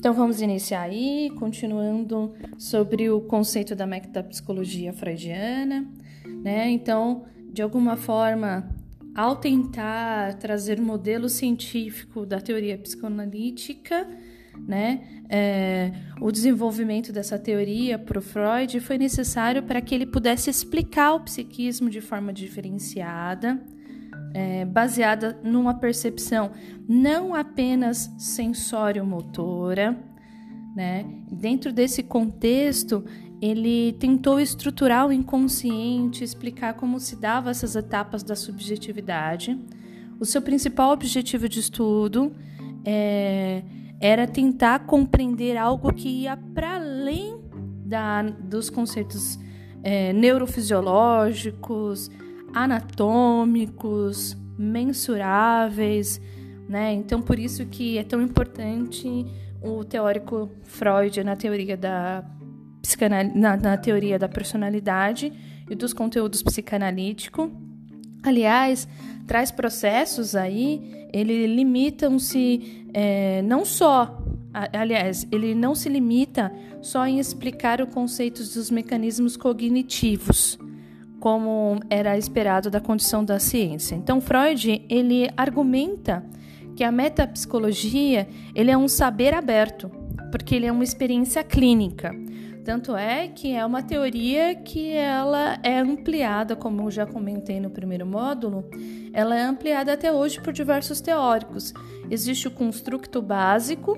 Então vamos iniciar aí, continuando sobre o conceito da metapsicologia freudiana, né? Então, de alguma forma, ao tentar trazer um modelo científico da teoria psicoanalítica, né, é, o desenvolvimento dessa teoria para o Freud foi necessário para que ele pudesse explicar o psiquismo de forma diferenciada, é, baseada numa percepção não apenas sensório-motora. Né? Dentro desse contexto, ele tentou estruturar o inconsciente, explicar como se davam essas etapas da subjetividade. O seu principal objetivo de estudo é, era tentar compreender algo que ia para além da, dos conceitos é, neurofisiológicos, anatômicos, mensuráveis, né? Então por isso que é tão importante o teórico Freud na teoria da na, na teoria da personalidade e dos conteúdos psicanalíticos. Aliás, traz processos aí, ele limitam-se é, não só aliás, ele não se limita só em explicar os conceitos dos mecanismos cognitivos, como era esperado da condição da ciência. Então, Freud ele argumenta que a metapsicologia ele é um saber aberto, porque ele é uma experiência clínica. Tanto é que é uma teoria que ela é ampliada, como eu já comentei no primeiro módulo, ela é ampliada até hoje por diversos teóricos. Existe o construto básico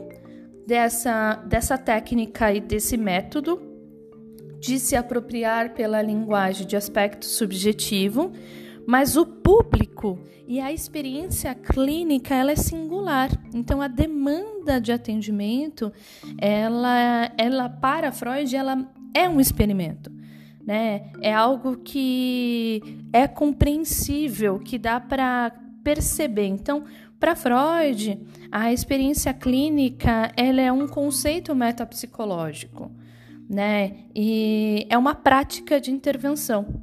dessa, dessa técnica e desse método, de se apropriar pela linguagem de aspecto subjetivo, mas o público e a experiência clínica ela é singular. Então a demanda de atendimento, ela, ela para Freud, ela é um experimento. Né? É algo que é compreensível, que dá para perceber. Então, para Freud, a experiência clínica ela é um conceito metapsicológico né? E é uma prática de intervenção,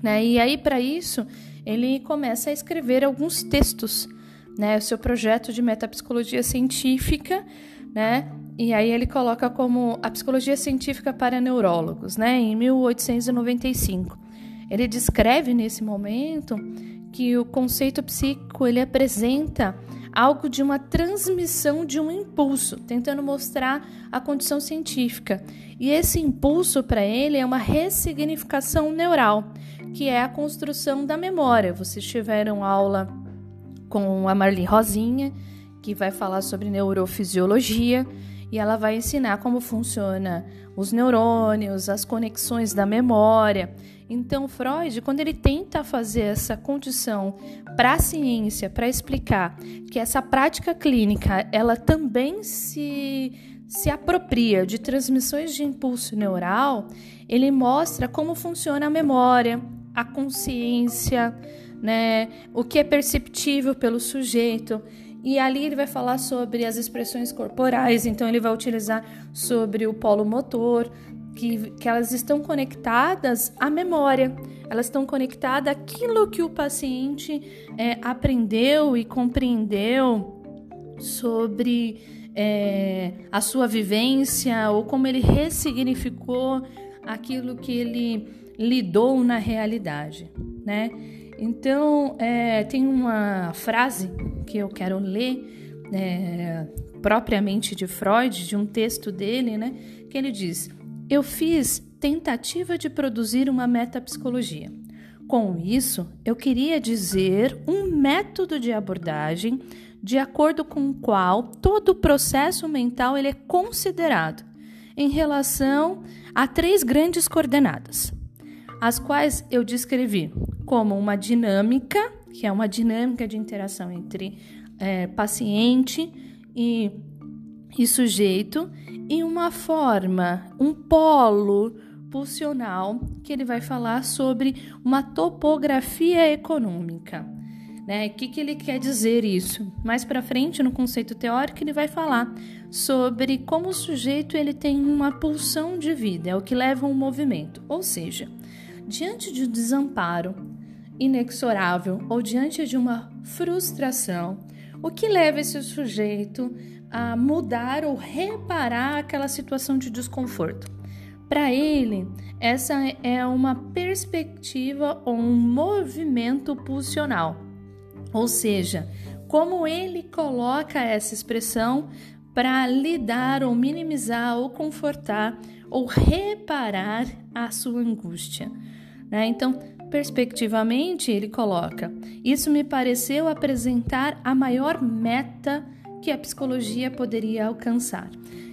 né? E aí para isso ele começa a escrever alguns textos, né? O seu projeto de metapsicologia científica, né? E aí ele coloca como a psicologia científica para neurólogos, né? Em 1895. Ele descreve nesse momento que o conceito psíquico ele apresenta algo de uma transmissão de um impulso, tentando mostrar a condição científica. E esse impulso para ele é uma ressignificação neural, que é a construção da memória. Vocês tiveram aula com a Marli Rosinha, que vai falar sobre neurofisiologia e ela vai ensinar como funciona os neurônios, as conexões da memória. Então, Freud, quando ele tenta fazer essa condição para a ciência, para explicar que essa prática clínica, ela também se se apropria de transmissões de impulso neural, ele mostra como funciona a memória, a consciência, né, o que é perceptível pelo sujeito. E ali ele vai falar sobre as expressões corporais, então ele vai utilizar sobre o polo motor, que, que elas estão conectadas à memória, elas estão conectadas àquilo que o paciente é, aprendeu e compreendeu sobre é, a sua vivência ou como ele ressignificou aquilo que ele lidou na realidade, né? Então, é, tem uma frase que eu quero ler, é, propriamente de Freud, de um texto dele, né? Que ele diz: Eu fiz tentativa de produzir uma metapsicologia. Com isso, eu queria dizer um método de abordagem de acordo com o qual todo o processo mental ele é considerado em relação a três grandes coordenadas, as quais eu descrevi como uma dinâmica, que é uma dinâmica de interação entre é, paciente e, e sujeito, e uma forma, um polo pulsional, que ele vai falar sobre uma topografia econômica. Né? O que, que ele quer dizer isso? Mais para frente, no conceito teórico, ele vai falar sobre como o sujeito ele tem uma pulsão de vida, é o que leva um movimento. Ou seja, diante de um desamparo inexorável ou diante de uma frustração, o que leva esse sujeito a mudar ou reparar aquela situação de desconforto. Para ele, essa é uma perspectiva ou um movimento pulsional, ou seja, como ele coloca essa expressão para lidar ou minimizar ou confortar ou reparar a sua angústia. Né? Então, perspectivamente, ele coloca: Isso me pareceu apresentar a maior meta que a psicologia poderia alcançar.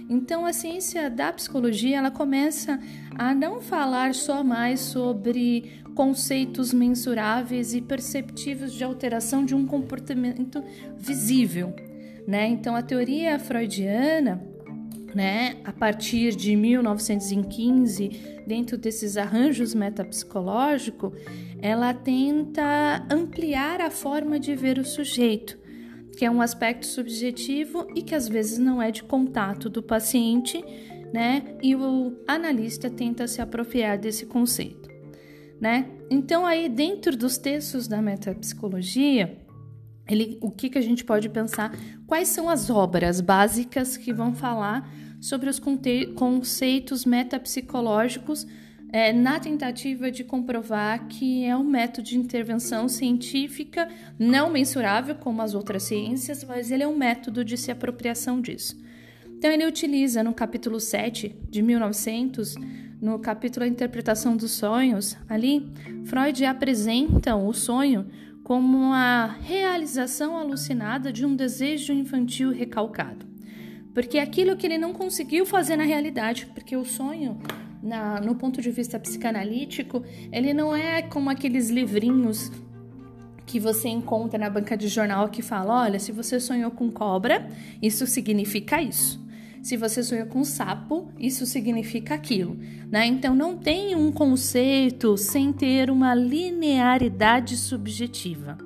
Então, a ciência da psicologia ela começa a não falar só mais sobre conceitos mensuráveis e perceptivos de alteração de um comportamento visível, né? Então, a teoria freudiana né, a partir de 1915, dentro desses arranjos metapsicológicos, ela tenta ampliar a forma de ver o sujeito, que é um aspecto subjetivo e que às vezes não é de contato do paciente, né? E o analista tenta se apropriar desse conceito, né? Então aí dentro dos textos da metapsicologia, ele, o que, que a gente pode pensar? Quais são as obras básicas que vão falar sobre os conceitos metapsicológicos é, na tentativa de comprovar que é um método de intervenção científica não mensurável como as outras ciências, mas ele é um método de se apropriação disso. Então, ele utiliza no capítulo 7 de 1900, no capítulo A Interpretação dos Sonhos, ali, Freud apresenta o sonho como a realização alucinada de um desejo infantil recalcado. Porque é aquilo que ele não conseguiu fazer na realidade, porque o sonho, na, no ponto de vista psicanalítico, ele não é como aqueles livrinhos que você encontra na banca de jornal que fala: olha, se você sonhou com cobra, isso significa isso. Se você sonhou com sapo, isso significa aquilo. Né? Então, não tem um conceito sem ter uma linearidade subjetiva.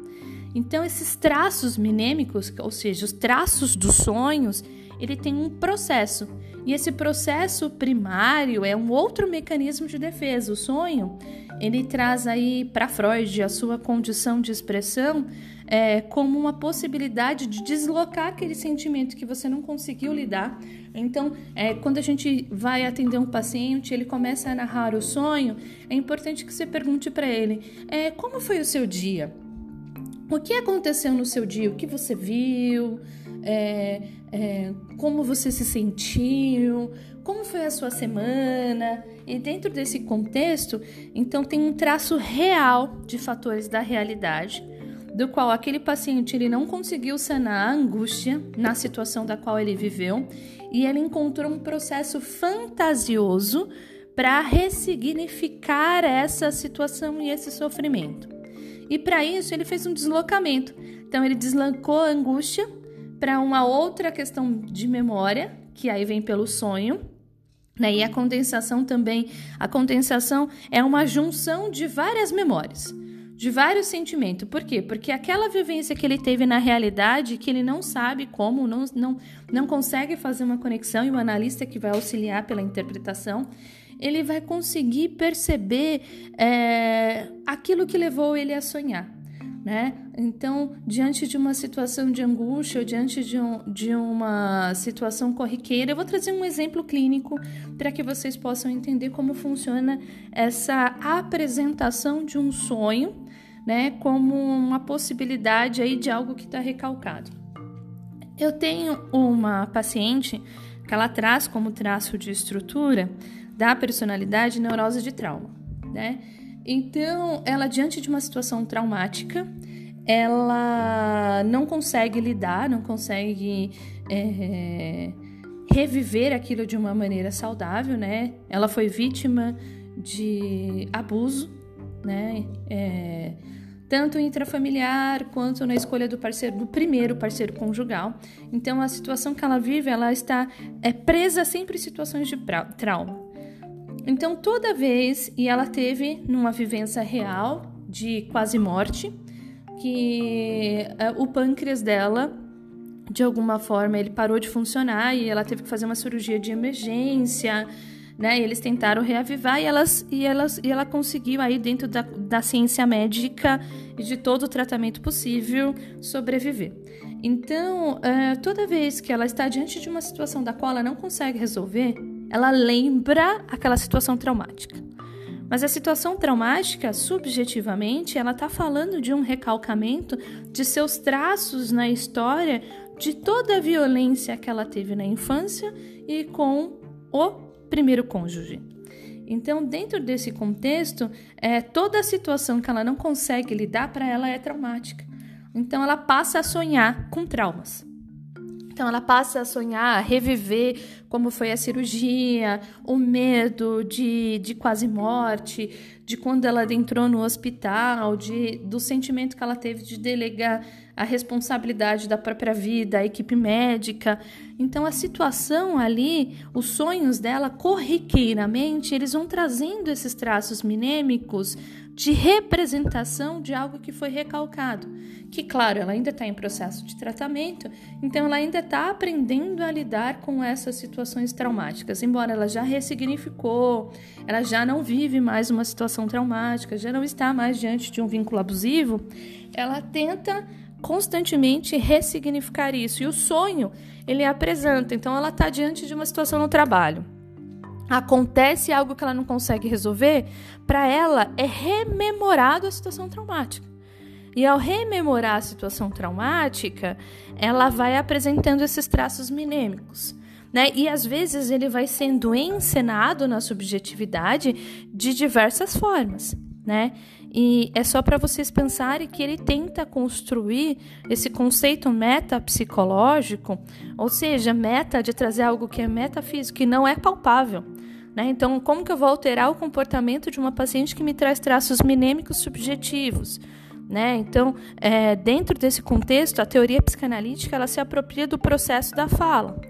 Então, esses traços minêmicos, ou seja, os traços dos sonhos, ele tem um processo. E esse processo primário é um outro mecanismo de defesa. O sonho, ele traz aí para Freud a sua condição de expressão é, como uma possibilidade de deslocar aquele sentimento que você não conseguiu lidar. Então, é, quando a gente vai atender um paciente, ele começa a narrar o sonho, é importante que você pergunte para ele: é, como foi o seu dia? O que aconteceu no seu dia? O que você viu? É, é, como você se sentiu? Como foi a sua semana? E dentro desse contexto, então tem um traço real de fatores da realidade do qual aquele paciente ele não conseguiu sanar a angústia na situação da qual ele viveu e ele encontrou um processo fantasioso para ressignificar essa situação e esse sofrimento. E para isso ele fez um deslocamento. Então ele deslocou a angústia para uma outra questão de memória, que aí vem pelo sonho, né? E a condensação também, a condensação é uma junção de várias memórias de vários sentimentos. Por quê? Porque aquela vivência que ele teve na realidade, que ele não sabe como, não, não, não consegue fazer uma conexão, e o analista que vai auxiliar pela interpretação, ele vai conseguir perceber é, aquilo que levou ele a sonhar. Né? Então, diante de uma situação de angústia, ou diante de, um, de uma situação corriqueira, eu vou trazer um exemplo clínico para que vocês possam entender como funciona essa apresentação de um sonho né, como uma possibilidade aí de algo que está recalcado. Eu tenho uma paciente que ela traz como traço de estrutura da personalidade neurose de trauma, né? Então, ela diante de uma situação traumática, ela não consegue lidar, não consegue é, reviver aquilo de uma maneira saudável, né? Ela foi vítima de abuso, né? É, tanto intrafamiliar quanto na escolha do parceiro, do primeiro parceiro conjugal. Então, a situação que ela vive, ela está é, presa sempre em situações de trauma. Então, toda vez, e ela teve numa vivência real de quase morte, que é, o pâncreas dela, de alguma forma, ele parou de funcionar e ela teve que fazer uma cirurgia de emergência né? Eles tentaram reavivar e, elas, e, elas, e ela conseguiu aí dentro da, da ciência médica e de todo o tratamento possível sobreviver. Então, uh, toda vez que ela está diante de uma situação da qual ela não consegue resolver, ela lembra aquela situação traumática. Mas a situação traumática, subjetivamente, ela está falando de um recalcamento de seus traços na história, de toda a violência que ela teve na infância e com o primeiro cônjuge. Então, dentro desse contexto, é, toda a situação que ela não consegue lidar para ela é traumática. Então, ela passa a sonhar com traumas. Então, ela passa a sonhar, a reviver como foi a cirurgia, o medo de, de quase morte, de quando ela entrou no hospital, de, do sentimento que ela teve de delegar a responsabilidade da própria vida, a equipe médica. Então a situação ali, os sonhos dela corriqueiramente, eles vão trazendo esses traços minêmicos de representação de algo que foi recalcado. Que, claro, ela ainda está em processo de tratamento, então ela ainda está aprendendo a lidar com essas situações traumáticas. Embora ela já ressignificou, ela já não vive mais uma situação traumática, já não está mais diante de um vínculo abusivo, ela tenta constantemente ressignificar isso. E o sonho, ele apresenta. Então, ela está diante de uma situação no trabalho. Acontece algo que ela não consegue resolver, para ela é rememorado a situação traumática. E ao rememorar a situação traumática, ela vai apresentando esses traços minêmicos. Né? E às vezes ele vai sendo encenado na subjetividade de diversas formas. Né? E é só para vocês pensarem que ele tenta construir esse conceito metapsicológico, ou seja, meta de trazer algo que é metafísico, que não é palpável. Né? Então, como que eu vou alterar o comportamento de uma paciente que me traz traços minêmicos subjetivos? Né? Então, é, dentro desse contexto, a teoria psicanalítica ela se apropria do processo da fala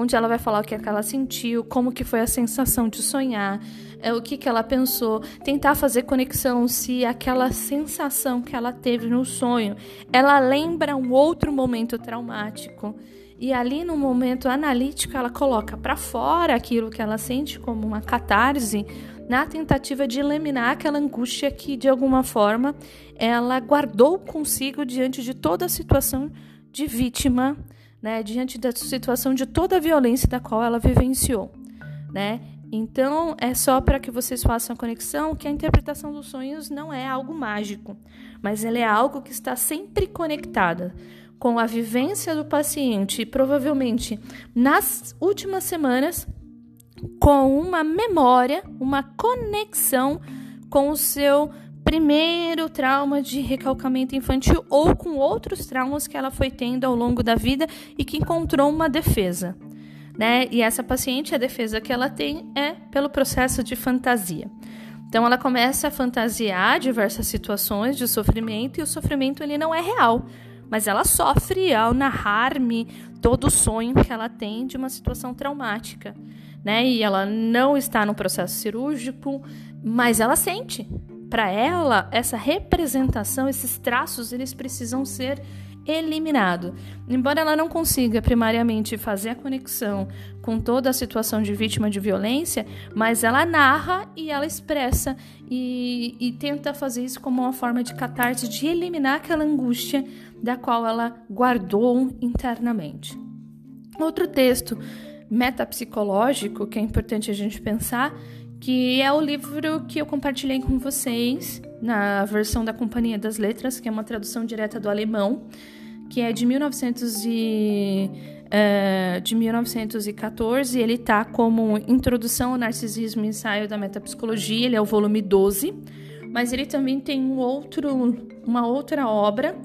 onde ela vai falar o que, é que ela sentiu, como que foi a sensação de sonhar, é, o que, que ela pensou, tentar fazer conexão se aquela sensação que ela teve no sonho, ela lembra um outro momento traumático. E ali no momento analítico ela coloca para fora aquilo que ela sente como uma catarse, na tentativa de eliminar aquela angústia que de alguma forma ela guardou consigo diante de toda a situação de vítima né, diante da situação de toda a violência da qual ela vivenciou, né? Então, é só para que vocês façam a conexão que a interpretação dos sonhos não é algo mágico, mas ela é algo que está sempre conectada com a vivência do paciente provavelmente nas últimas semanas com uma memória, uma conexão com o seu primeiro trauma de recalcamento infantil ou com outros traumas que ela foi tendo ao longo da vida e que encontrou uma defesa. Né? E essa paciente, a defesa que ela tem é pelo processo de fantasia. Então ela começa a fantasiar diversas situações de sofrimento e o sofrimento ele não é real, mas ela sofre ao narrar-me todo o sonho que ela tem de uma situação traumática, né? E ela não está no processo cirúrgico, mas ela sente, para ela, essa representação, esses traços, eles precisam ser eliminados. Embora ela não consiga primariamente fazer a conexão com toda a situação de vítima de violência, mas ela narra e ela expressa e, e tenta fazer isso como uma forma de catarse, de eliminar aquela angústia da qual ela guardou internamente. Outro texto metapsicológico que é importante a gente pensar que é o livro que eu compartilhei com vocês na versão da Companhia das Letras, que é uma tradução direta do alemão, que é de 1900 e, uh, de 1914. Ele está como Introdução ao Narcisismo e Ensaio da Metapsicologia, ele é o volume 12, mas ele também tem um outro, uma outra obra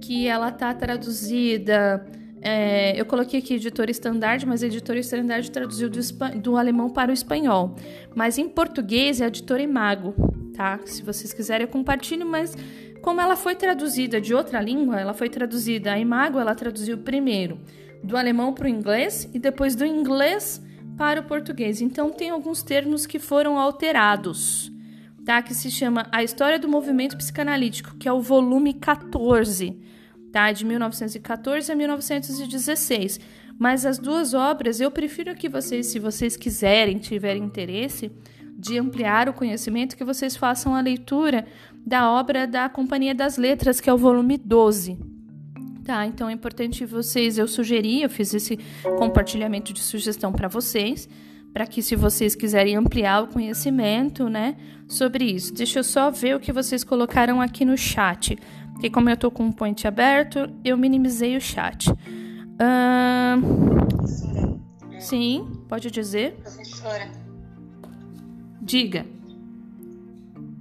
que ela está traduzida é, eu coloquei aqui editor estandarte, mas a editora estandarte traduziu do, do, alemão para o espanhol. Mas em português é a editora Imago, tá? Se vocês quiserem eu compartilho, mas como ela foi traduzida de outra língua, ela foi traduzida, a Imago ela traduziu primeiro do alemão para o inglês e depois do inglês para o português. Então tem alguns termos que foram alterados, tá? Que se chama A História do Movimento Psicanalítico, que é o volume 14 tá? De 1914 a 1916. Mas as duas obras, eu prefiro que vocês, se vocês quiserem, tiverem interesse de ampliar o conhecimento, que vocês façam a leitura da obra da Companhia das Letras, que é o volume 12. Tá, então é importante vocês, eu sugeri, eu fiz esse compartilhamento de sugestão para vocês, para que se vocês quiserem ampliar o conhecimento, né, sobre isso. Deixa eu só ver o que vocês colocaram aqui no chat, porque como eu estou com um point aberto, eu minimizei o chat. Uh... Sim, pode dizer. Professora. Diga.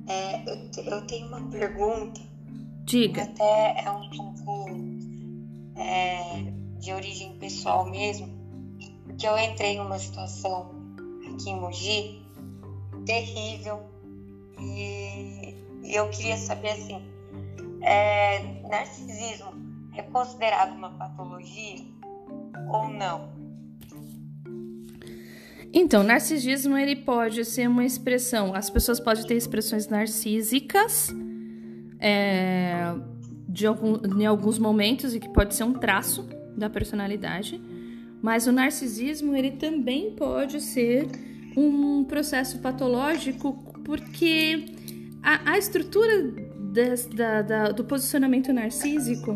É, eu, eu tenho uma pergunta. Diga. Até é um pouco é, de origem pessoal mesmo, porque eu entrei numa situação aqui em Mogi terrível e, e eu queria saber assim, é, narcisismo é considerado uma patologia ou não? Então, narcisismo ele pode ser uma expressão. As pessoas podem ter expressões narcísicas, é, de algum, em alguns momentos e que pode ser um traço da personalidade, mas o narcisismo ele também pode ser um processo patológico porque a, a estrutura da, da, do posicionamento narcísico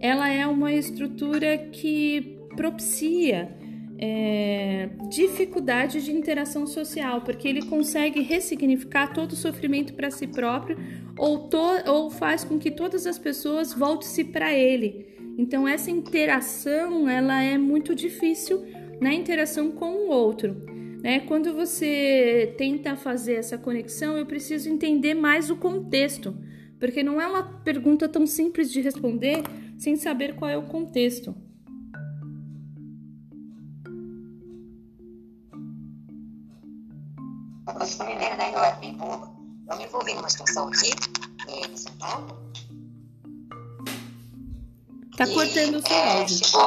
ela é uma estrutura que propicia é, dificuldade de interação social, porque ele consegue ressignificar todo o sofrimento para si próprio ou, to, ou faz com que todas as pessoas voltem-se para ele. Então essa interação ela é muito difícil na interação com o outro. Né? Quando você tenta fazer essa conexão, eu preciso entender mais o contexto, porque não é uma pergunta tão simples de responder sem saber qual é o contexto. Eu sou mineira, né? Eu era bem boa. Eu me envolvi numa situação aqui, em São Paulo. Tá e, cortando o seu é, áudio. Chegou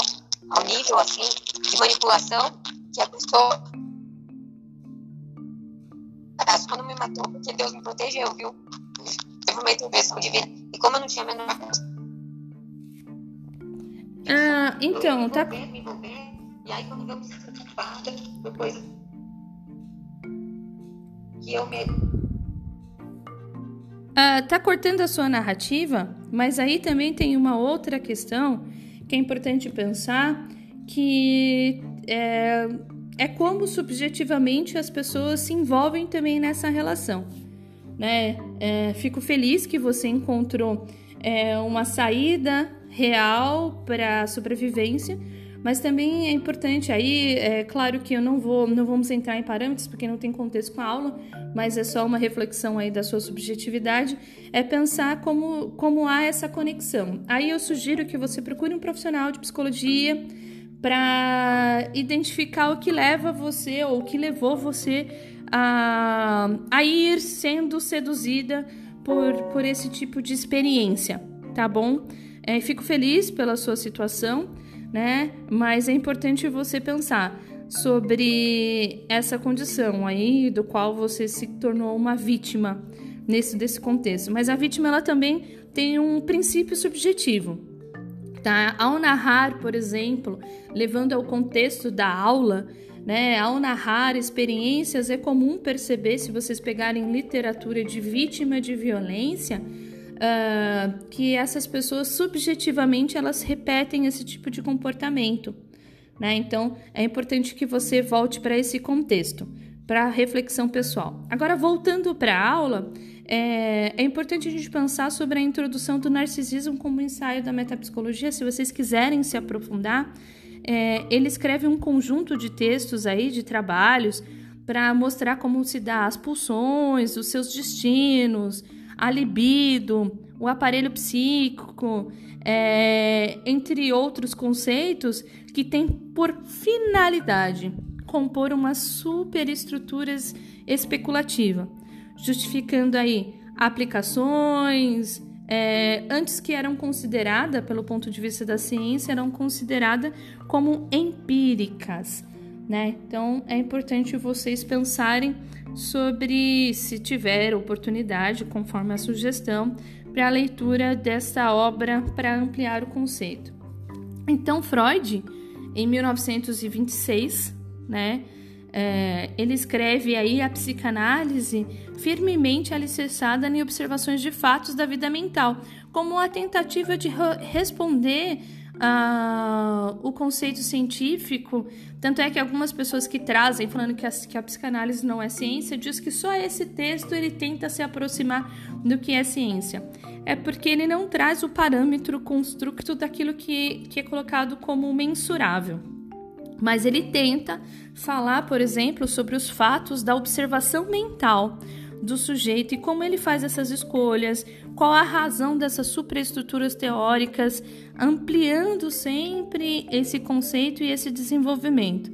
ao nível, assim, de manipulação que a pessoa... Quando me matou, porque Deus me protegeu, viu? Teve uma intervenção divina. E como eu não tinha a menor... Ah, então, me tá... Me envolver, e aí quando eu me senti culpada, depois que eu me. Ah, tá cortando a sua narrativa, mas aí também tem uma outra questão que é importante pensar que é, é como subjetivamente as pessoas se envolvem também nessa relação. Né? É, fico feliz que você encontrou é, uma saída real para a sobrevivência, mas também é importante aí, é claro que eu não vou, não vamos entrar em parâmetros porque não tem contexto com a aula, mas é só uma reflexão aí da sua subjetividade, é pensar como, como há essa conexão. Aí eu sugiro que você procure um profissional de psicologia para identificar o que leva você ou o que levou você a, a ir sendo seduzida por, por esse tipo de experiência, tá bom? É, fico feliz pela sua situação né? Mas é importante você pensar sobre essa condição aí do qual você se tornou uma vítima nesse desse contexto. Mas a vítima ela também tem um princípio subjetivo. Tá? Ao narrar, por exemplo, levando ao contexto da aula, né, ao narrar experiências, é comum perceber, se vocês pegarem literatura de vítima de violência, uh, que essas pessoas subjetivamente elas repetem esse tipo de comportamento. Né? Então é importante que você volte para esse contexto, para reflexão pessoal. Agora, voltando para a aula, é, é, importante a gente pensar sobre a introdução do narcisismo como ensaio da metapsicologia. Se vocês quiserem se aprofundar, é, ele escreve um conjunto de textos aí, de trabalhos, para mostrar como se dá as pulsões, os seus destinos, a libido, o aparelho psíquico, é, entre outros conceitos que têm por finalidade compor uma superestrutura especulativa, justificando aí aplicações, é, antes que eram consideradas, pelo ponto de vista da ciência, eram consideradas como empíricas. Né? Então é importante vocês pensarem sobre, se tiver oportunidade, conforme a sugestão, para a leitura desta obra para ampliar o conceito. Então, Freud em 1926, né? É, ele escreve aí a psicanálise firmemente alicerçada em observações de fatos da vida mental, como a tentativa de responder o conceito científico. Tanto é que algumas pessoas que trazem, falando que a, que a psicanálise não é ciência, diz que só esse texto ele tenta se aproximar do que é ciência. É porque ele não traz o parâmetro construto daquilo que, que é colocado como mensurável mas ele tenta falar, por exemplo, sobre os fatos da observação mental do sujeito e como ele faz essas escolhas, qual a razão dessas superestruturas teóricas, ampliando sempre esse conceito e esse desenvolvimento.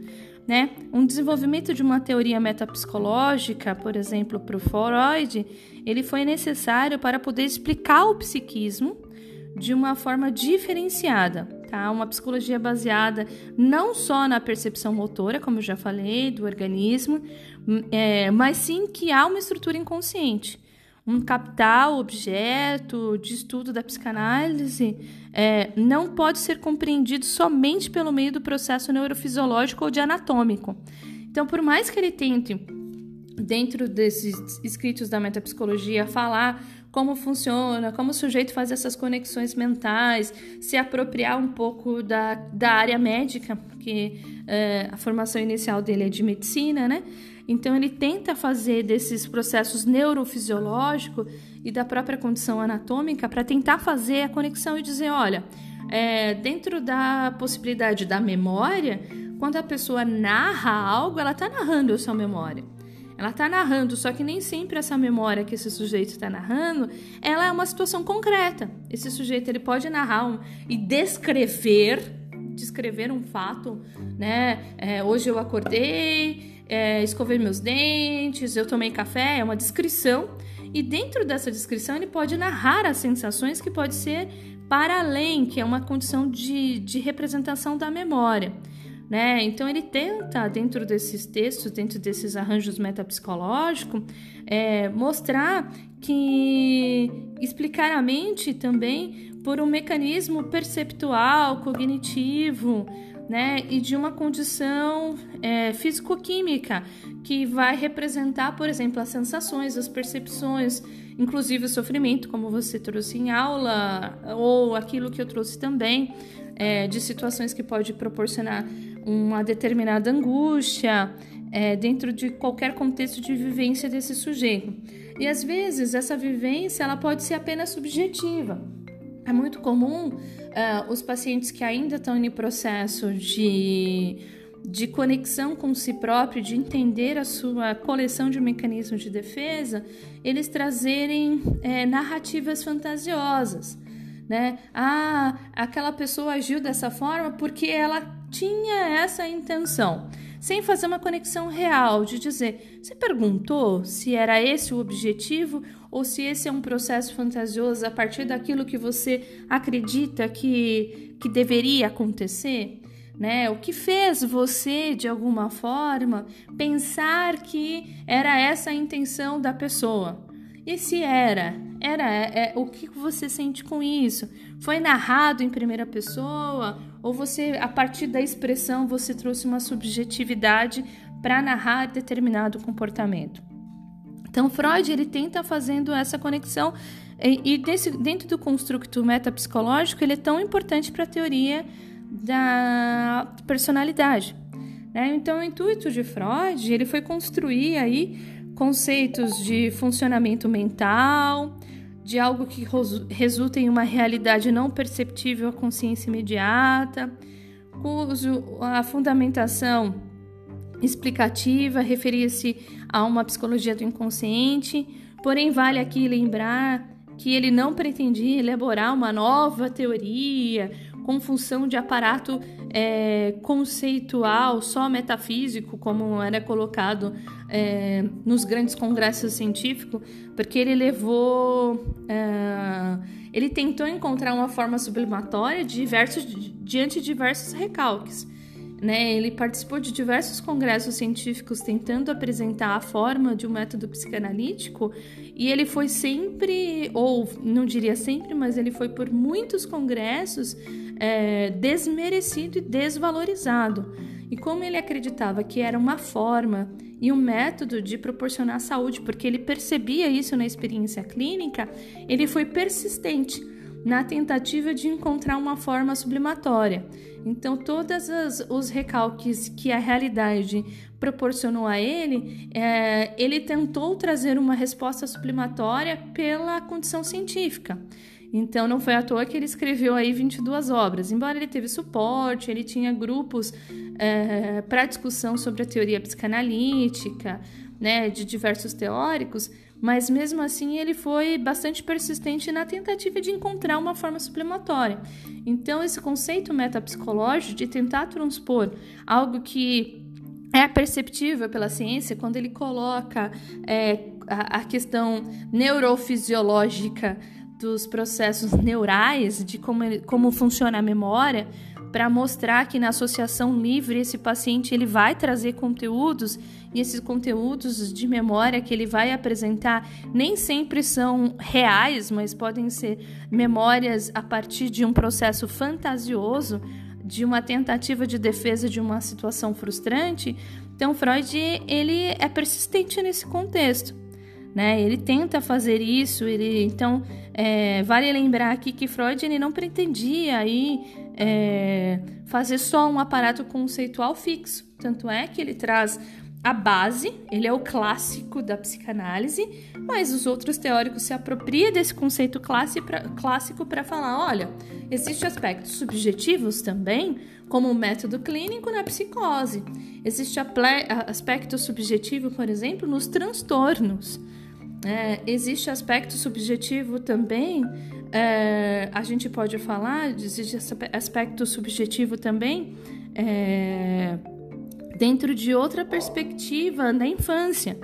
Né? Um desenvolvimento de uma teoria metapsicológica, por exemplo, para o Freud, ele foi necessário para poder explicar o psiquismo de uma forma diferenciada tá? Uma psicologia baseada não só na percepção motora, como eu já falei, do organismo, hum, é, mas sim que há uma estrutura inconsciente. Um capital, objeto de estudo da psicanálise é, não pode ser compreendido somente pelo meio do processo neurofisiológico ou de anatômico. Então, por mais que ele tente, dentro desses escritos da metapsicologia, falar como funciona, como o sujeito faz essas conexões mentais, se apropriar um pouco da, da área médica, porque é, a formação inicial dele é de medicina, né? Então ele tenta fazer desses processos neurofisiológicos e da própria condição anatômica para tentar fazer a conexão e dizer, olha, é, dentro da possibilidade da memória, quando a pessoa narra algo, ela está narrando a sua memória. Ela está narrando, só que nem sempre essa memória que esse sujeito está narrando, ela é uma situação concreta. Esse sujeito ele pode narrar um, e descrever, descrever um fato, né? É, hoje eu acordei, é, escovei meus dentes, eu tomei café, é uma descrição. E dentro dessa descrição ele pode narrar as sensações que pode ser para além, que é uma condição de, de representação da memória. Né? Então ele tenta, dentro desses textos, dentro desses arranjos metapsicológicos, é, mostrar que explicar a mente também por um mecanismo perceptual, cognitivo, né? E de uma condição é, físico-química que vai representar, por exemplo, as sensações, as percepções, inclusive o sofrimento, como você trouxe em aula, ou aquilo que eu trouxe também, é, de situações que pode proporcionar uma determinada angústia é, dentro de qualquer contexto de vivência desse sujeito. E às vezes essa vivência ela pode ser apenas subjetiva. É muito comum uh, os pacientes que ainda estão em processo de, de conexão com si próprio, de entender a sua coleção de mecanismos de defesa, eles trazerem é, narrativas fantasiosas. Né? Ah, aquela pessoa agiu dessa forma porque ela tinha essa intenção, sem fazer uma conexão real de dizer: você perguntou se era esse o objetivo ou se esse é um processo fantasioso a partir daquilo que você acredita que, que deveria acontecer? Né? O que fez você, de alguma forma, pensar que era essa a intenção da pessoa? E se era? Era é, o que você sente com isso? Foi narrado em primeira pessoa ou você, a partir da expressão, você trouxe uma subjetividade para narrar determinado comportamento? Então, Freud ele tenta fazendo essa conexão e, e desse, dentro do construto metapsicológico ele é tão importante para a teoria da personalidade. Né? Então, o intuito de Freud ele foi construir aí conceitos de funcionamento mental, de algo que resulta em uma realidade não perceptível à consciência imediata, cujo a fundamentação explicativa referia-se a uma psicologia do inconsciente, porém vale aqui lembrar que ele não pretendia elaborar uma nova teoria com função de aparato é, conceitual, só metafísico, como era colocado é, nos grandes congressos científicos, porque ele levou. É, ele tentou encontrar uma forma sublimatória diversos, diante de diversos recalques. Né? Ele participou de diversos congressos científicos tentando apresentar a forma de um método psicanalítico e ele foi sempre, ou não diria sempre, mas ele foi por muitos congressos é, desmerecido e desvalorizado. E como ele acreditava que era uma forma e um método de proporcionar saúde, porque ele percebia isso na experiência clínica, ele foi persistente na tentativa de encontrar uma forma sublimatória. Então, todos os recalques que a realidade proporcionou a ele, é, ele tentou trazer uma resposta sublimatória pela condição científica. Então, não foi à toa que ele escreveu aí 22 obras. Embora ele teve suporte, ele tinha grupos é, para discussão sobre a teoria psicanalítica, né, de diversos teóricos, mas mesmo assim ele foi bastante persistente na tentativa de encontrar uma forma sublimatória. Então, esse conceito metapsicológico de tentar transpor algo que é perceptível pela ciência quando ele coloca é, a, a questão neurofisiológica dos processos neurais, de como, ele, como funciona a memória, para mostrar que na associação livre esse paciente ele vai trazer conteúdos e esses conteúdos de memória que ele vai apresentar nem sempre são reais, mas podem ser memórias a partir de um processo fantasioso, de uma tentativa de defesa de uma situação frustrante. Então Freud ele é persistente nesse contexto. Né? Ele tenta fazer isso, ele então é, vale lembrar aqui que Freud ele não pretendia aí é, fazer só um aparato conceitual fixo, tanto é que ele traz a base, ele é o clássico da psicanálise, mas os outros teóricos se apropriam desse conceito clássico para falar, olha, existem aspectos subjetivos também, como o método clínico na psicose. Existe aspecto subjetivo, por exemplo, nos transtornos. É, existe aspecto subjetivo também, é, a gente pode falar, existe aspecto subjetivo também é, dentro de outra perspectiva da infância.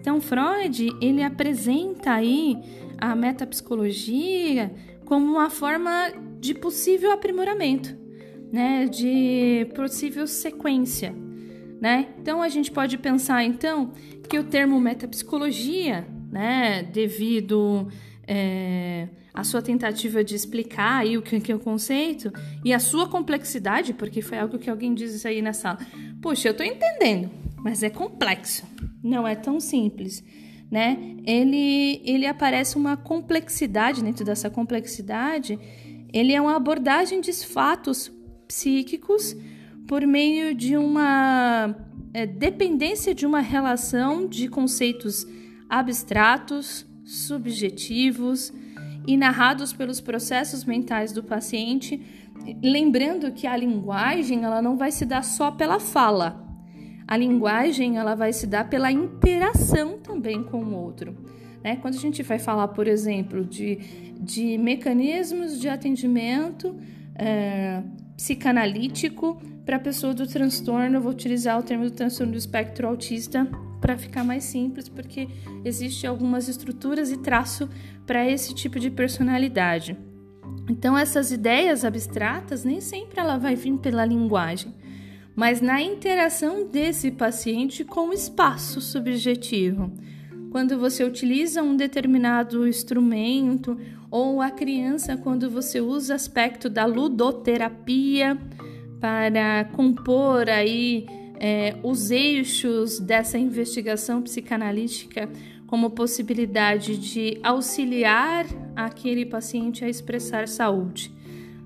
Então, Freud, ele apresenta aí a metapsicologia como uma forma de possível aprimoramento, né, de possível sequência, né? Então, a gente pode pensar, então, que o termo metapsicologia né, devido é, à sua tentativa de explicar aí o que é o conceito e a sua complexidade, porque foi algo que alguém disse aí na sala. Poxa, eu estou entendendo, mas é complexo, não é tão simples. Né? Ele, ele aparece uma complexidade dentro dessa complexidade. Ele é uma abordagem de fatos psíquicos por meio de uma é, dependência de uma relação de conceitos abstratos, subjetivos e narrados pelos processos mentais do paciente, lembrando que a linguagem ela não vai se dar só pela fala. A linguagem ela vai se dar pela interação também com o outro. Né? Quando a gente vai falar, por exemplo, de, de mecanismos de atendimento é, psicanalítico para a pessoa do transtorno, vou utilizar o termo do transtorno do espectro autista para ficar mais simples, porque existe algumas estruturas e traço para esse tipo de personalidade. Então essas ideias abstratas nem sempre ela vai vir pela linguagem, mas na interação desse paciente com o espaço subjetivo. Quando você utiliza um determinado instrumento ou a criança quando você usa aspecto da ludoterapia para compor aí é, os eixos dessa investigação psicanalítica como possibilidade de auxiliar aquele paciente a expressar saúde.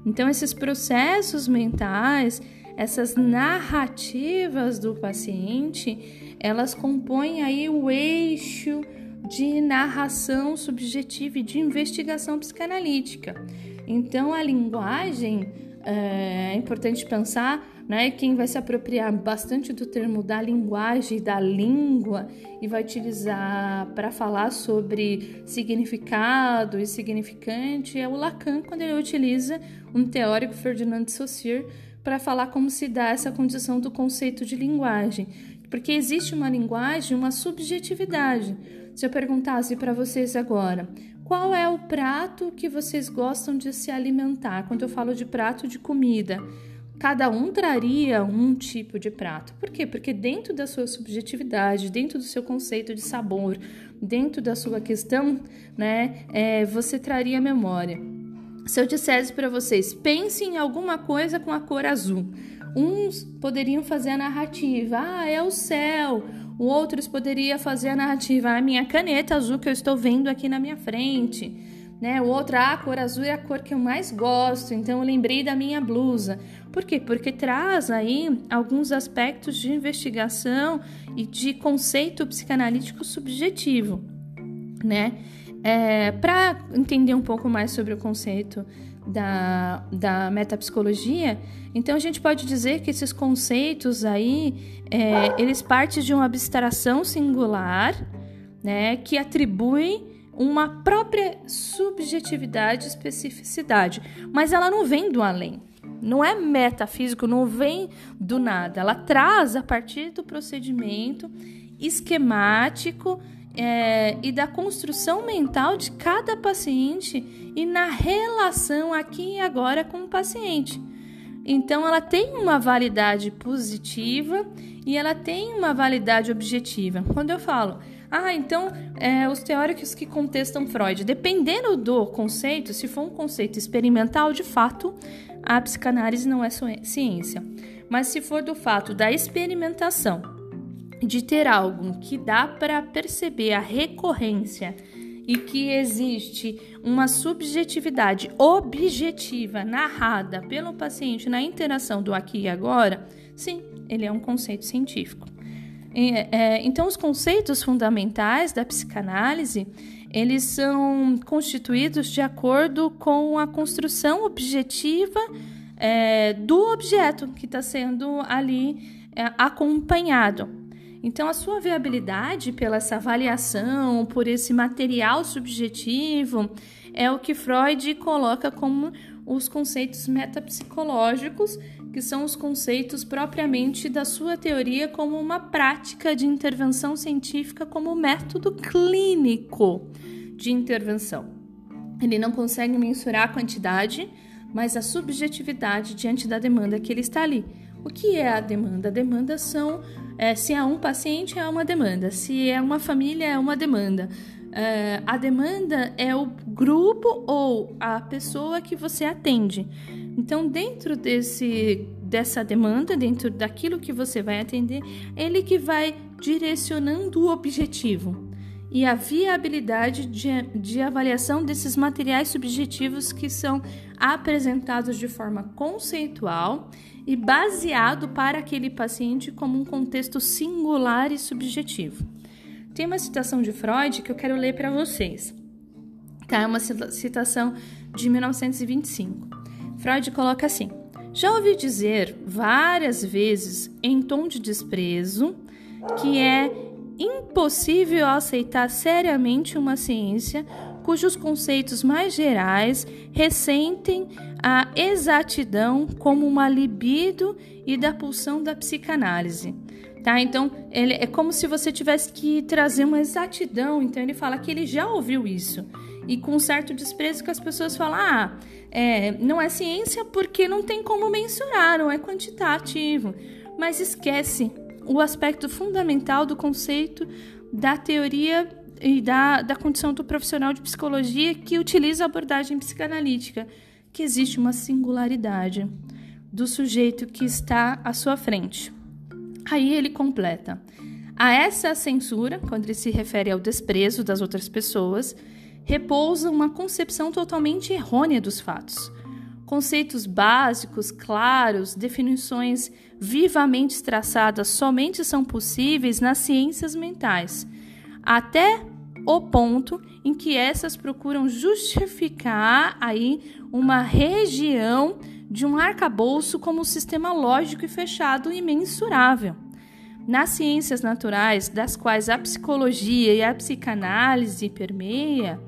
Então, esses processos mentais, essas narrativas do paciente, elas compõem aí o eixo de narração subjetiva e de investigação psicanalítica. Então, a linguagem é, é importante pensar né? Quem vai se apropriar bastante do termo da linguagem, da língua e vai utilizar para falar sobre significado e significante é o Lacan, quando ele utiliza um teórico, Ferdinand de Saussure, para falar como se dá essa condição do conceito de linguagem. Porque existe uma linguagem, uma subjetividade. Se eu perguntasse para vocês agora, qual é o prato que vocês gostam de se alimentar? Quando eu falo de prato de comida, cada um traria um tipo de prato. Por quê? Porque dentro da sua subjetividade, dentro do seu conceito de sabor, dentro da sua questão, né, é, você traria memória. Se eu dissesse para vocês, pensem em alguma coisa com a cor azul. Uns poderiam fazer a narrativa, ah, é o céu. Outros poderiam fazer a narrativa, ah, a minha caneta azul que eu estou vendo aqui na minha frente. Né? O outro, ah, a cor azul é a cor que eu mais gosto, então eu lembrei da minha blusa. Por quê? Porque traz aí alguns aspectos de investigação e de conceito psicanalítico subjetivo, né? É, Para entender um pouco mais sobre o conceito da, da metapsicologia, então a gente pode dizer que esses conceitos aí, é, eles partem de uma abstração singular, né, que atribui uma própria subjetividade, especificidade, mas ela não vem do além. Não é metafísico, não vem do nada. Ela traz a partir do procedimento esquemático é, e da construção mental de cada paciente e na relação aqui e agora com o paciente. Então, ela tem uma validade positiva e ela tem uma validade objetiva. Quando eu falo, ah, então é, os teóricos que contestam Freud, dependendo do conceito, se for um conceito experimental, de fato, a psicanálise não é ciência. Mas se for do fato da experimentação, de ter algo que dá para perceber a recorrência e que existe uma subjetividade objetiva narrada pelo paciente na interação do aqui e agora, sim, ele é um conceito científico. É, então, os conceitos fundamentais da psicanálise eles são constituídos de acordo com a construção objetiva é, do objeto que está sendo ali é, acompanhado. Então, a sua viabilidade pela essa avaliação, por esse material subjetivo, é o que Freud coloca como os conceitos metapsicológicos, que são os conceitos propriamente da sua teoria como uma prática de intervenção científica, como método clínico de intervenção. Ele não consegue mensurar a quantidade, mas a subjetividade diante da demanda que ele está ali. O que é a demanda? A demanda são é, se é um paciente, é uma demanda. Se é uma família, é uma demanda. É, a demanda é o grupo ou a pessoa que você atende. Então, dentro desse, dessa demanda, dentro daquilo que você vai atender, ele que vai direcionando o objetivo e a viabilidade de, de avaliação desses materiais subjetivos que são apresentados de forma conceitual e baseado para aquele paciente como um contexto singular e subjetivo. Tem uma citação de Freud que eu quero ler para vocês. Tá? É uma citação de 1925. Freud coloca assim: Já ouvi dizer várias vezes, em tom de desprezo, que é impossível aceitar seriamente uma ciência cujos conceitos mais gerais ressentem a exatidão como uma libido e da pulsão da psicanálise. Tá? Então, ele, é como se você tivesse que trazer uma exatidão. Então, ele fala que ele já ouviu isso. E com certo desprezo que as pessoas falam: ah, é, não é ciência porque não tem como mensurar, não é quantitativo. Mas esquece o aspecto fundamental do conceito da teoria e da, da condição do profissional de psicologia que utiliza a abordagem psicanalítica, que existe uma singularidade do sujeito que está à sua frente. Aí ele completa: a essa censura, quando ele se refere ao desprezo das outras pessoas, repousa uma concepção totalmente errônea dos fatos conceitos básicos, claros, definições vivamente traçadas somente são possíveis nas ciências mentais, até o ponto em que essas procuram justificar aí uma região de um arcabouço como um sistema lógico e fechado e mensurável. Nas ciências naturais, das quais a psicologia e a psicanálise permeia,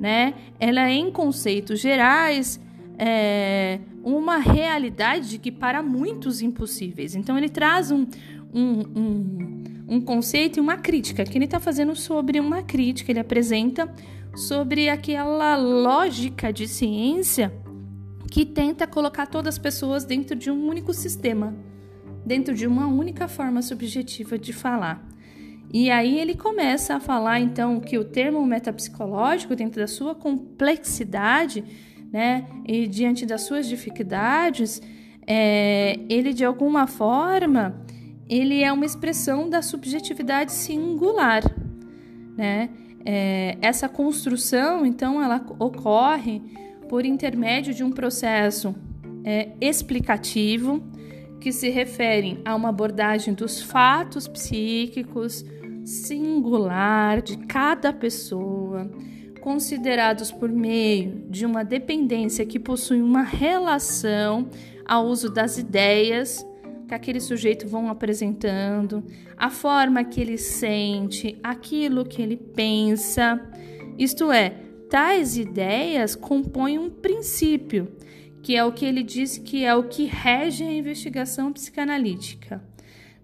né, ela em conceitos gerais é, uma realidade que para muitos impossíveis. Então ele traz um, um, um, um conceito e uma crítica, que ele está fazendo sobre uma crítica, ele apresenta sobre aquela lógica de ciência que tenta colocar todas as pessoas dentro de um único sistema, dentro de uma única forma subjetiva de falar. E aí ele começa a falar então que o termo metapsicológico, dentro da sua complexidade, né? E diante das suas dificuldades, é, ele de alguma forma ele é uma expressão da subjetividade singular, né? É, essa construção, então, ela ocorre por intermédio de um processo é, explicativo que se refere a uma abordagem dos fatos psíquicos singular de cada pessoa, considerados por meio de uma dependência que possui uma relação ao uso das ideias que aquele sujeito vão apresentando, a forma que ele sente, aquilo que ele pensa. Isto é, tais ideias compõem um princípio, que é o que ele diz que é o que rege a investigação psicanalítica,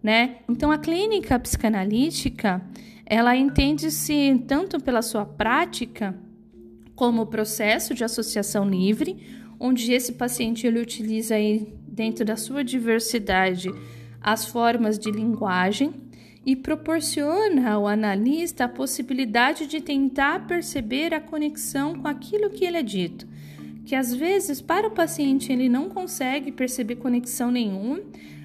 né? Então a clínica psicanalítica, ela entende-se tanto pela sua prática como o processo de associação livre, onde esse paciente ele utiliza aí dentro da sua diversidade as formas de linguagem e proporciona ao analista a possibilidade de tentar perceber a conexão com aquilo que ele é dito, que às vezes para o paciente ele não consegue perceber conexão nenhuma.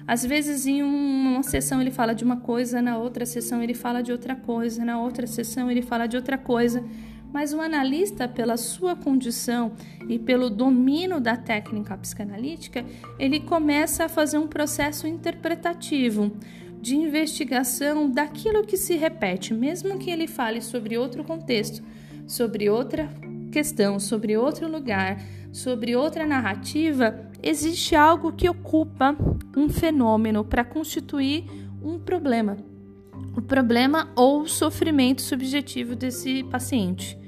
Às vezes em uma sessão ele fala de uma coisa, na outra sessão ele fala de outra coisa, na outra sessão ele fala de outra coisa. Mas o analista, pela sua condição e pelo domínio da técnica psicanalítica, ele começa a fazer um processo interpretativo de investigação daquilo que se repete, mesmo que ele fale sobre outro contexto, sobre outra questão, sobre outro lugar, sobre outra narrativa, existe algo que ocupa um fenômeno para constituir um problema. O problema ou o sofrimento subjetivo desse paciente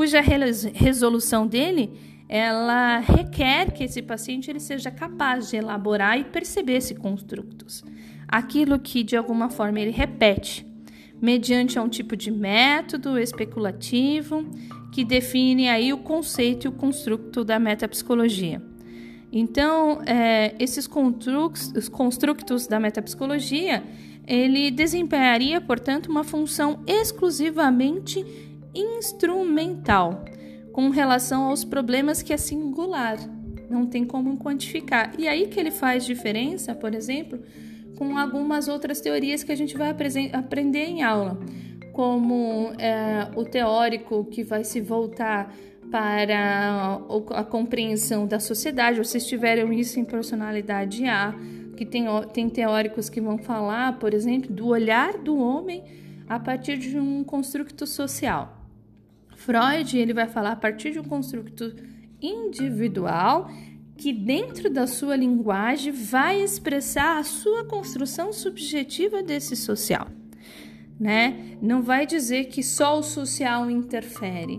cuja resolução dele ela requer que esse paciente ele seja capaz de elaborar e perceber esses construtos, aquilo que de alguma forma ele repete, mediante um tipo de método especulativo que define aí o conceito e o construto da metapsicologia. Então, é, esses construtos, construtos da metapsicologia, ele desempenharia, portanto, uma função exclusivamente instrumental com relação aos problemas que é singular, não tem como quantificar. E aí que ele faz diferença, por exemplo, com algumas outras teorias que a gente vai aprender em aula, como é, o teórico que vai se voltar para a compreensão da sociedade. Vocês tiveram isso em personalidade A, que tem, tem teóricos que vão falar, por exemplo, do olhar do homem a partir de um construto social. Freud ele vai falar a partir de um construto individual que dentro da sua linguagem vai expressar a sua construção subjetiva desse social, né? Não vai dizer que só o social interfere,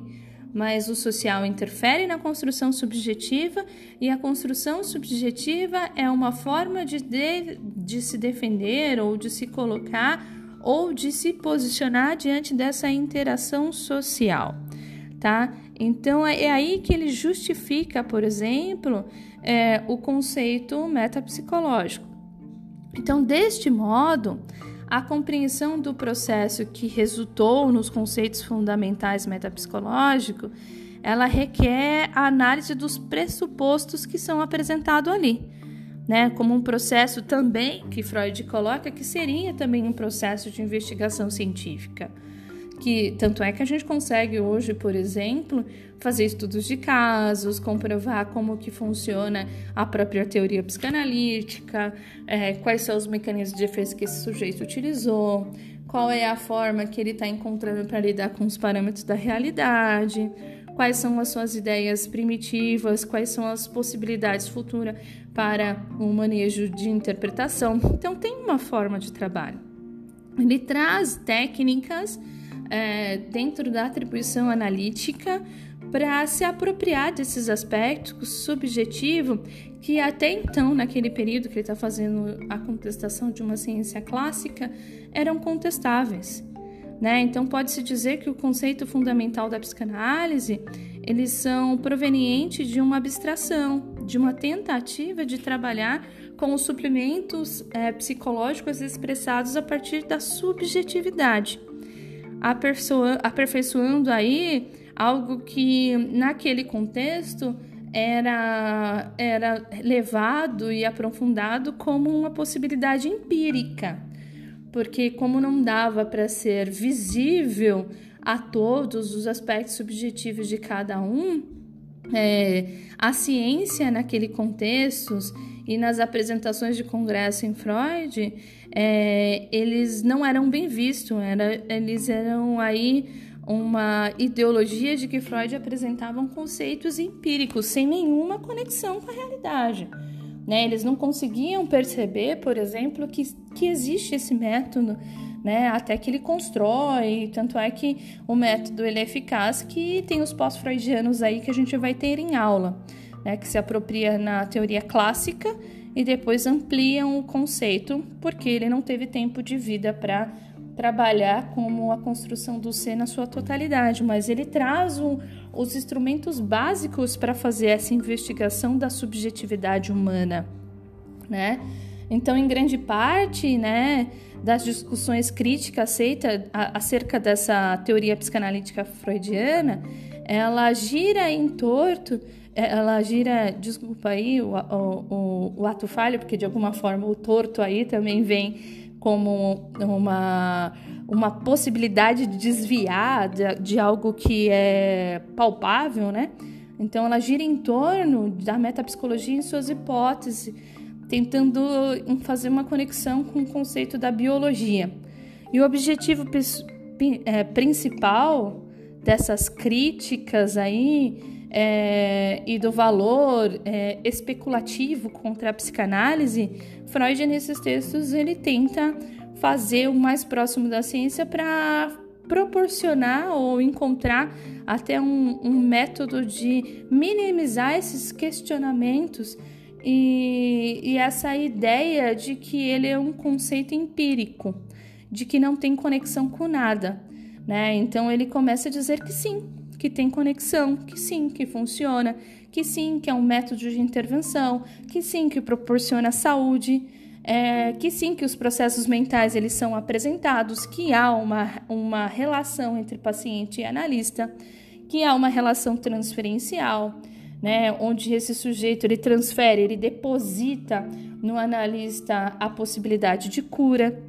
mas o social interfere na construção subjetiva e a construção subjetiva é uma forma de, de, de se defender ou de se colocar ou de se posicionar diante dessa interação social tá? Então é, é aí que ele justifica, por exemplo, é, o conceito metapsicológico. Então, deste modo, a compreensão do processo que resultou nos conceitos fundamentais metapsicológicos, ela requer a análise dos pressupostos que são apresentados ali, né? Como um processo também que Freud coloca que seria também um processo de investigação científica que tanto é que a gente consegue hoje, por exemplo, fazer estudos de casos, comprovar como que funciona a própria teoria psicanalítica, é, quais são os mecanismos de defesa que esse sujeito utilizou, qual é a forma que ele está encontrando para lidar com os parâmetros da realidade, quais são as suas ideias primitivas, quais são as possibilidades futuras para o manejo de interpretação. Então, tem uma forma de trabalho. Ele traz técnicas é, dentro da atribuição analítica para se apropriar desses aspectos subjetivos que até então, naquele período que ele está fazendo a contestação de uma ciência clássica, eram contestáveis. Né? Então pode-se dizer que o conceito fundamental da psicanálise eles são provenientes de uma abstração, de uma tentativa de trabalhar com os suplementos é, psicológicos expressados a partir da subjetividade aperfeiçoando aí algo que naquele contexto era, era levado e aprofundado como uma possibilidade empírica, porque, como não dava para ser visível a todos os aspectos subjetivos de cada um, é, a ciência naquele contexto e nas apresentações de congresso em Freud, é, eles não eram bem vistos, era, eles eram aí uma ideologia de que Freud apresentava conceitos empíricos, sem nenhuma conexão com a realidade. Né? Eles não conseguiam perceber, por exemplo, que, que existe esse método, né? até que ele constrói. Tanto é que o método ele é eficaz, que tem os pós-freudianos aí que a gente vai ter em aula, né? que se apropria na teoria clássica e depois ampliam o conceito, porque ele não teve tempo de vida para trabalhar como a construção do ser na sua totalidade, mas ele traz o, os instrumentos básicos para fazer essa investigação da subjetividade humana, né? Então, em grande parte, né, das discussões críticas acerca dessa teoria psicanalítica freudiana, ela gira em torno ela gira, desculpa aí o, o, o, ato falho, porque de alguma forma o torto aí também vem como uma, uma possibilidade de desviar de, de algo que é palpável, né? Então ela gira em torno da metapsicologia em suas hipóteses, tentando fazer uma conexão com o conceito da biologia. E o objetivo é, principal dessas críticas aí é, e do valor é, especulativo contra a psicanálise, Freud nesses textos ele tenta fazer o mais próximo da ciência para proporcionar ou encontrar até um, um, método de minimizar esses questionamentos e, e essa ideia de que ele é um conceito empírico, de que não tem conexão com nada. Né? Então ele começa a dizer que sim, que tem conexão, que sim, que funciona, que sim, que é um método de intervenção, que sim, que proporciona saúde, é, que sim, que os processos mentais eles são apresentados, que há uma, uma relação entre paciente e analista, que há uma relação transferencial, né, onde esse sujeito ele transfere, ele deposita no analista a possibilidade de cura,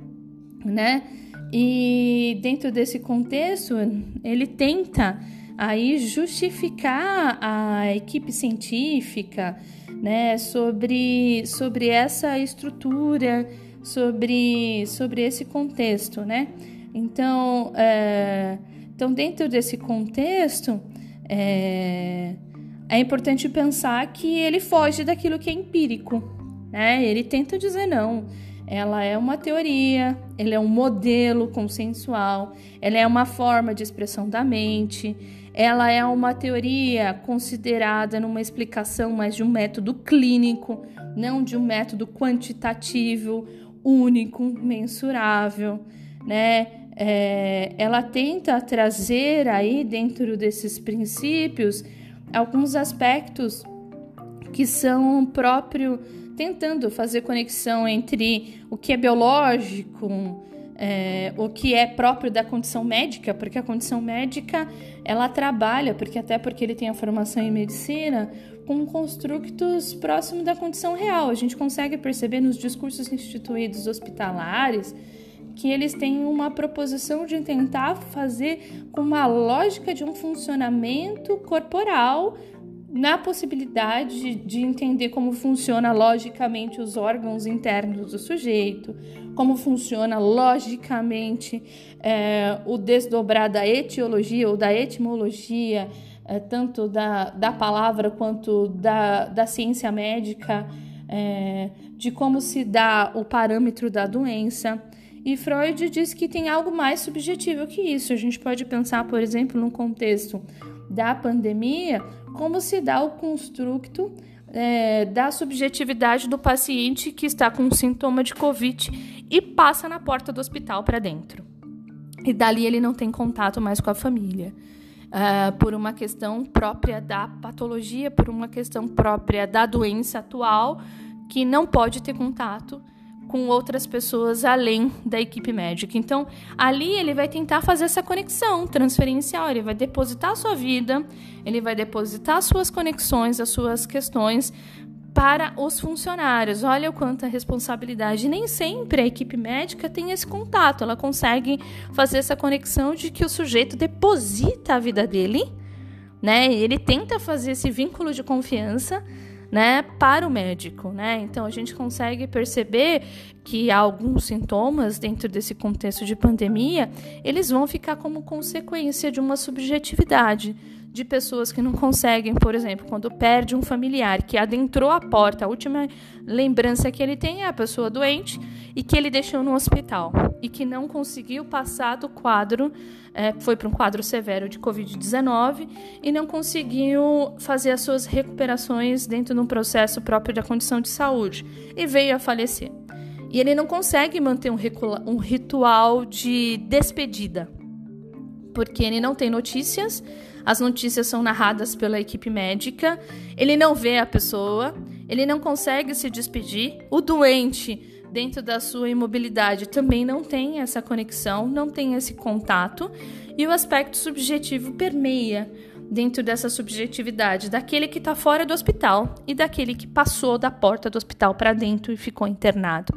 né? E dentro desse contexto, ele tenta aí justificar a equipe científica né, sobre, sobre essa estrutura, sobre, sobre esse contexto. Né? Então, é, então, dentro desse contexto, é, é importante pensar que ele foge daquilo que é empírico. Né? Ele tenta dizer não. Ela é uma teoria, ele é um modelo consensual, ela é uma forma de expressão da mente, ela é uma teoria considerada numa explicação mais de um método clínico, não de um método quantitativo, único, mensurável, né? É, ela tenta trazer aí dentro desses princípios alguns aspectos que são próprio tentando fazer conexão entre o que é biológico, é, o que é próprio da condição médica, porque a condição médica ela trabalha, porque até porque ele tem a formação em medicina, com construtos próximos da condição real. A gente consegue perceber nos discursos instituídos hospitalares que eles têm uma proposição de tentar fazer com uma lógica de um funcionamento corporal na possibilidade de entender como funciona logicamente os órgãos internos do sujeito, como funciona logicamente é, o desdobrar da etiologia ou da etimologia, é, tanto da, da palavra quanto da, da ciência médica, é, de como se dá o parâmetro da doença. E Freud diz que tem algo mais subjetivo que isso. A gente pode pensar, por exemplo, num contexto da pandemia, como se dá o construto é, da subjetividade do paciente que está com sintoma de Covid e passa na porta do hospital para dentro. E dali ele não tem contato mais com a família. Uh, por uma questão própria da patologia, por uma questão própria da doença atual, que não pode ter contato com outras pessoas além da equipe médica. Então, ali ele vai tentar fazer essa conexão transferencial, ele vai depositar a sua vida, ele vai depositar as suas conexões, as suas questões para os funcionários. Olha o quanto a responsabilidade. Nem sempre a equipe médica tem esse contato, ela consegue fazer essa conexão de que o sujeito deposita a vida dele, né? Ele tenta fazer esse vínculo de confiança né, para o médico, né? Então a gente consegue perceber que alguns sintomas dentro desse contexto de pandemia, eles vão ficar como consequência de uma subjetividade de pessoas que não conseguem, por exemplo, quando perde um familiar que adentrou a porta, a última lembrança que ele tem é a pessoa doente e que ele deixou no hospital e que não conseguiu passar do quadro, é, foi para um quadro severo de Covid-19 e não conseguiu fazer as suas recuperações dentro de um processo próprio da condição de saúde e veio a falecer. E ele não consegue manter um, um ritual de despedida, porque ele não tem notícias as notícias são narradas pela equipe médica, ele não vê a pessoa, ele não consegue se despedir. O doente, dentro da sua imobilidade, também não tem essa conexão, não tem esse contato, e o aspecto subjetivo permeia dentro dessa subjetividade daquele que está fora do hospital e daquele que passou da porta do hospital para dentro e ficou internado.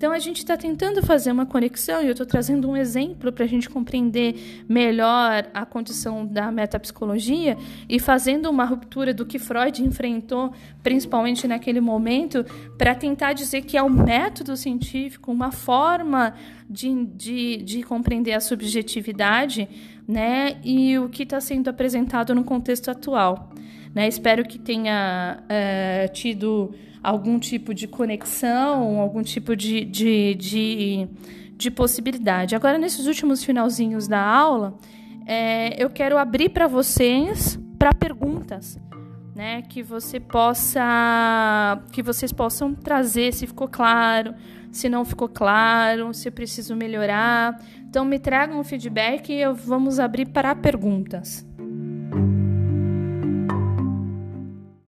Então a gente está tentando fazer uma conexão e eu estou trazendo um exemplo para a gente compreender melhor a condição da metapsicologia e fazendo uma ruptura do que Freud enfrentou, principalmente naquele momento, para tentar dizer que é um método científico, uma forma de, de, de compreender a subjetividade, né? E o que está sendo apresentado no contexto atual. Né? Espero que tenha é, tido algum tipo de conexão, algum tipo de, de, de, de possibilidade. Agora, nesses últimos finalzinhos da aula, é, eu quero abrir para vocês para perguntas. Né, que você possa que vocês possam trazer se ficou claro, se não ficou claro, se eu preciso melhorar. Então me tragam um feedback e vamos abrir para perguntas.